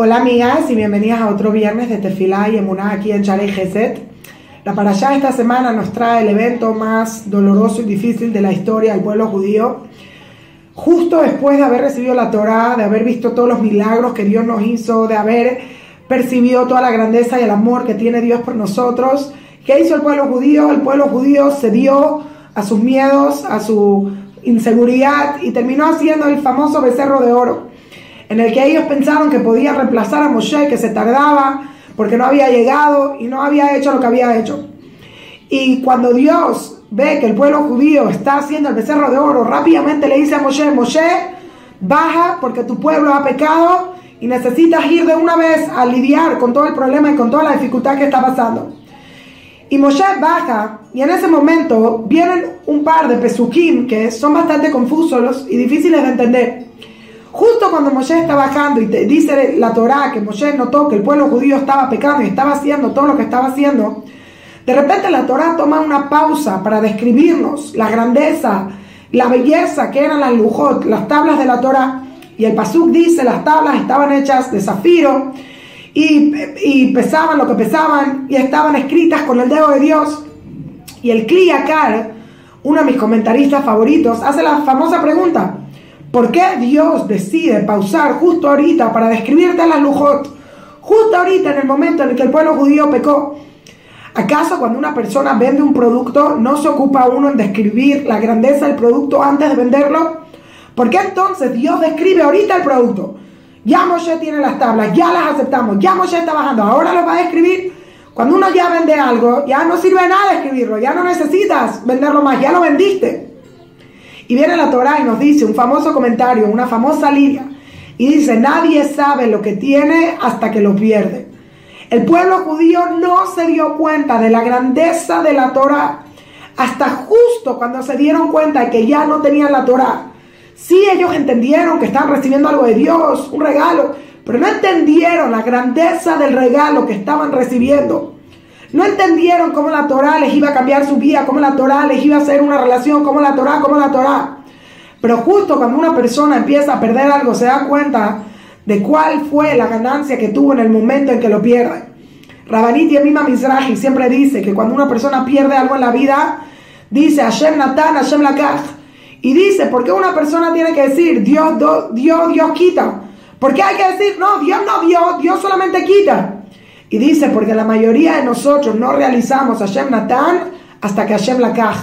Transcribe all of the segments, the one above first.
Hola amigas y bienvenidas a otro viernes de Tefilá y Emuná aquí en Charey Geset. La parashá esta semana nos trae el evento más doloroso y difícil de la historia del pueblo judío. Justo después de haber recibido la Torá, de haber visto todos los milagros que Dios nos hizo, de haber percibido toda la grandeza y el amor que tiene Dios por nosotros, ¿qué hizo el pueblo judío? El pueblo judío se dio a sus miedos, a su inseguridad y terminó haciendo el famoso becerro de oro en el que ellos pensaron que podían reemplazar a Moshe, que se tardaba porque no había llegado y no había hecho lo que había hecho. Y cuando Dios ve que el pueblo judío está haciendo el becerro de oro, rápidamente le dice a Moshe, Moshe, baja porque tu pueblo ha pecado y necesitas ir de una vez a lidiar con todo el problema y con toda la dificultad que está pasando. Y Moshe baja y en ese momento vienen un par de pesukim que son bastante confusos y difíciles de entender. Justo cuando Moshe está bajando y te dice la Torá que Moshe notó que el pueblo judío estaba pecando y estaba haciendo todo lo que estaba haciendo, de repente la Torá toma una pausa para describirnos la grandeza, la belleza que eran las lujot, las tablas de la Torá. Y el Pasuk dice, las tablas estaban hechas de zafiro y, pesaban lo que pesaban y estaban escritas con el dedo de Dios. Y el Kliyakar, uno de mis comentaristas favoritos, hace la famosa pregunta, ¿Por qué Dios decide pausar justo ahorita para describirte la lujot? Justo ahorita en el momento en el que el pueblo judío pecó. ¿Acaso cuando una persona vende un producto no se ocupa uno en describir la grandeza del producto antes de venderlo? ¿Por qué entonces Dios describe ahorita el producto? Ya Moshe tiene las tablas, ya las aceptamos, ya Moshe está bajando, ahora lo va a describir. Cuando uno ya vende algo, ya no sirve nada escribirlo, ya no necesitas venderlo más, ya lo vendiste. Y viene la Torah y nos dice un famoso comentario, una famosa línea, y dice, nadie sabe lo que tiene hasta que lo pierde. El pueblo judío no se dio cuenta de la grandeza de la Torah hasta justo cuando se dieron cuenta de que ya no tenían la Torah. Sí, ellos entendieron que estaban recibiendo algo de Dios, un regalo, pero no entendieron la grandeza del regalo que estaban recibiendo. No entendieron cómo la Torah les iba a cambiar su vida, cómo la Torah les iba a hacer una relación, cómo la Torah, cómo la Torah. Pero justo cuando una persona empieza a perder algo, se da cuenta de cuál fue la ganancia que tuvo en el momento en que lo pierde. Rabanit Yemima Mizrahi siempre dice que cuando una persona pierde algo en la vida, dice Hashem Natan, Hashem Lakach. Y dice, ¿por qué una persona tiene que decir Dios, Dios, Dios quita? ¿Por qué hay que decir, no, Dios no dio, Dios solamente quita? Y dice, porque la mayoría de nosotros no realizamos Hashem Natan hasta que Hashem Lakaj.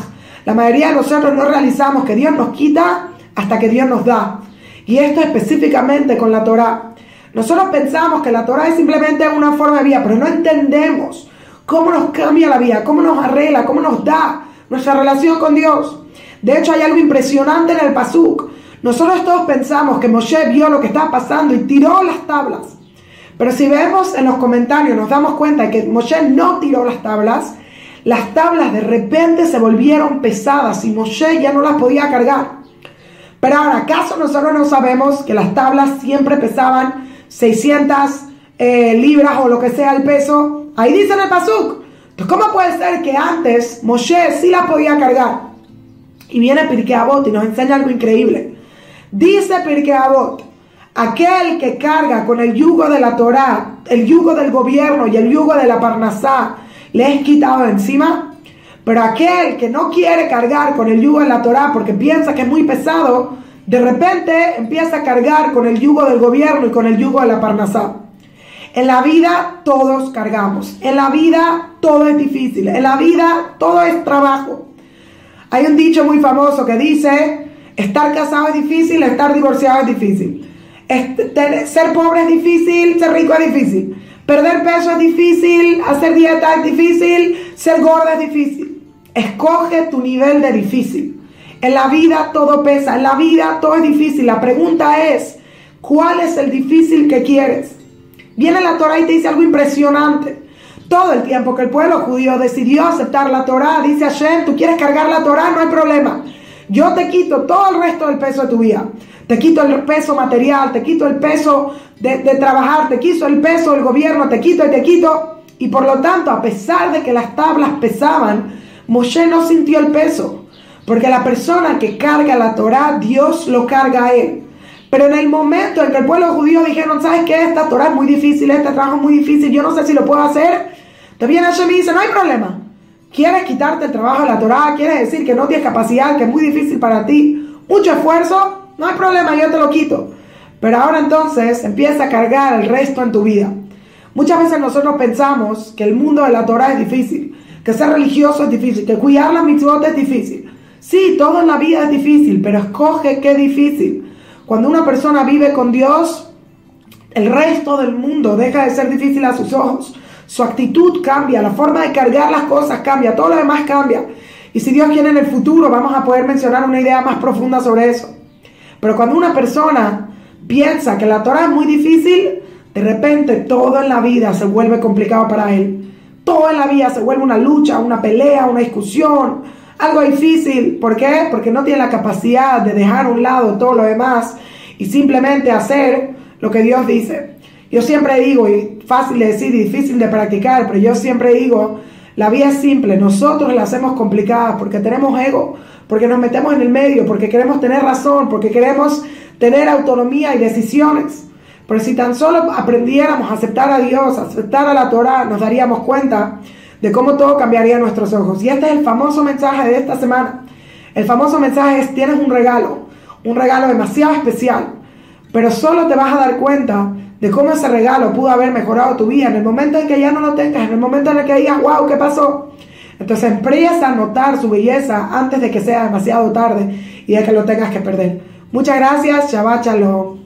La mayoría de nosotros no realizamos que Dios nos quita hasta que Dios nos da. Y esto específicamente con la Torah. Nosotros pensamos que la Torah es simplemente una forma de vida, pero no entendemos cómo nos cambia la vida, cómo nos arregla, cómo nos da nuestra relación con Dios. De hecho, hay algo impresionante en el Pasuk. Nosotros todos pensamos que Moshe vio lo que estaba pasando y tiró las tablas. Pero si vemos en los comentarios, nos damos cuenta de que Moshe no tiró las tablas. Las tablas de repente se volvieron pesadas y Moshe ya no las podía cargar. Pero ahora, ¿acaso nosotros no sabemos que las tablas siempre pesaban 600 eh, libras o lo que sea el peso? Ahí dice en el Pasuk. Entonces, ¿cómo puede ser que antes Moshe sí las podía cargar? Y viene Pirkei Avot y nos enseña algo increíble. Dice Pirkei Avot, Aquel que carga con el yugo de la Torah, el yugo del gobierno y el yugo de la Parnasá, le es quitado encima. Pero aquel que no quiere cargar con el yugo de la Torah porque piensa que es muy pesado, de repente empieza a cargar con el yugo del gobierno y con el yugo de la Parnasá. En la vida todos cargamos. En la vida todo es difícil. En la vida todo es trabajo. Hay un dicho muy famoso que dice, estar casado es difícil, estar divorciado es difícil ser pobre es difícil, ser rico es difícil. Perder peso es difícil, hacer dieta es difícil, ser gorda es difícil. Escoge tu nivel de difícil. En la vida todo pesa, en la vida todo es difícil. La pregunta es, ¿cuál es el difícil que quieres? Viene la Torah y te dice algo impresionante. Todo el tiempo que el pueblo judío decidió aceptar la Torah, dice Hashem, tú quieres cargar la Torah, no hay problema. Yo te quito todo el resto del peso de tu vida. Te quito el peso material, te quito el peso de, trabajar, te quito el peso del gobierno, te quito y te quito. Y por lo tanto, a pesar de que las tablas pesaban, Moshe no sintió el peso. Porque la persona que carga la Torah, Dios lo carga a él. Pero en el momento en que el pueblo judío dijeron, ¿sabes qué? Esta Torah es muy difícil, este trabajo es muy difícil, yo no sé si lo puedo hacer. Viene Hashem y dice, no hay problema. ¿Quieres quitarte el trabajo de la Torah? ¿Quieres decir que no tienes capacidad, que es muy difícil para ti? Mucho esfuerzo, no hay problema, yo te lo quito. Pero ahora entonces empieza a cargar el resto en tu vida. Muchas veces nosotros pensamos que el mundo de la Torah es difícil, que ser religioso es difícil, que cuidar la mitzvot es difícil. Sí, todo en la vida es difícil, pero escoge qué difícil. Cuando una persona vive con Dios, el resto del mundo deja de ser difícil a sus ojos. Su actitud cambia, la forma de cargar las cosas cambia, todo lo demás cambia. Y si Dios quiere en el futuro, vamos a poder mencionar una idea más profunda sobre eso. Pero cuando una persona piensa que la Torah es muy difícil, de repente todo en la vida se vuelve complicado para él. Todo en la vida se vuelve una lucha, una pelea, una discusión, algo difícil. ¿Por qué? Porque no tiene la capacidad de dejar a un lado todo lo demás y simplemente hacer lo que Dios dice. Yo siempre digo, y fácil de decir y difícil de practicar, pero yo siempre digo, la vida es simple, nosotros la hacemos complicada porque tenemos ego, porque nos metemos en el medio, porque queremos tener razón, porque queremos tener autonomía y decisiones. Pero si tan solo aprendiéramos a aceptar a Dios, a aceptar a la Torah, nos daríamos cuenta de cómo todo cambiaría a nuestros ojos. Y este es el famoso mensaje de esta semana. El famoso mensaje es, tienes un regalo, un regalo demasiado especial, pero solo te vas a dar cuenta de cómo ese regalo pudo haber mejorado tu vida en el momento en que ya no lo tengas, en el momento en el que digas, wow, ¿qué pasó? Entonces empieza a notar su belleza antes de que sea demasiado tarde y de que lo tengas que perder. Muchas gracias, Shabbat.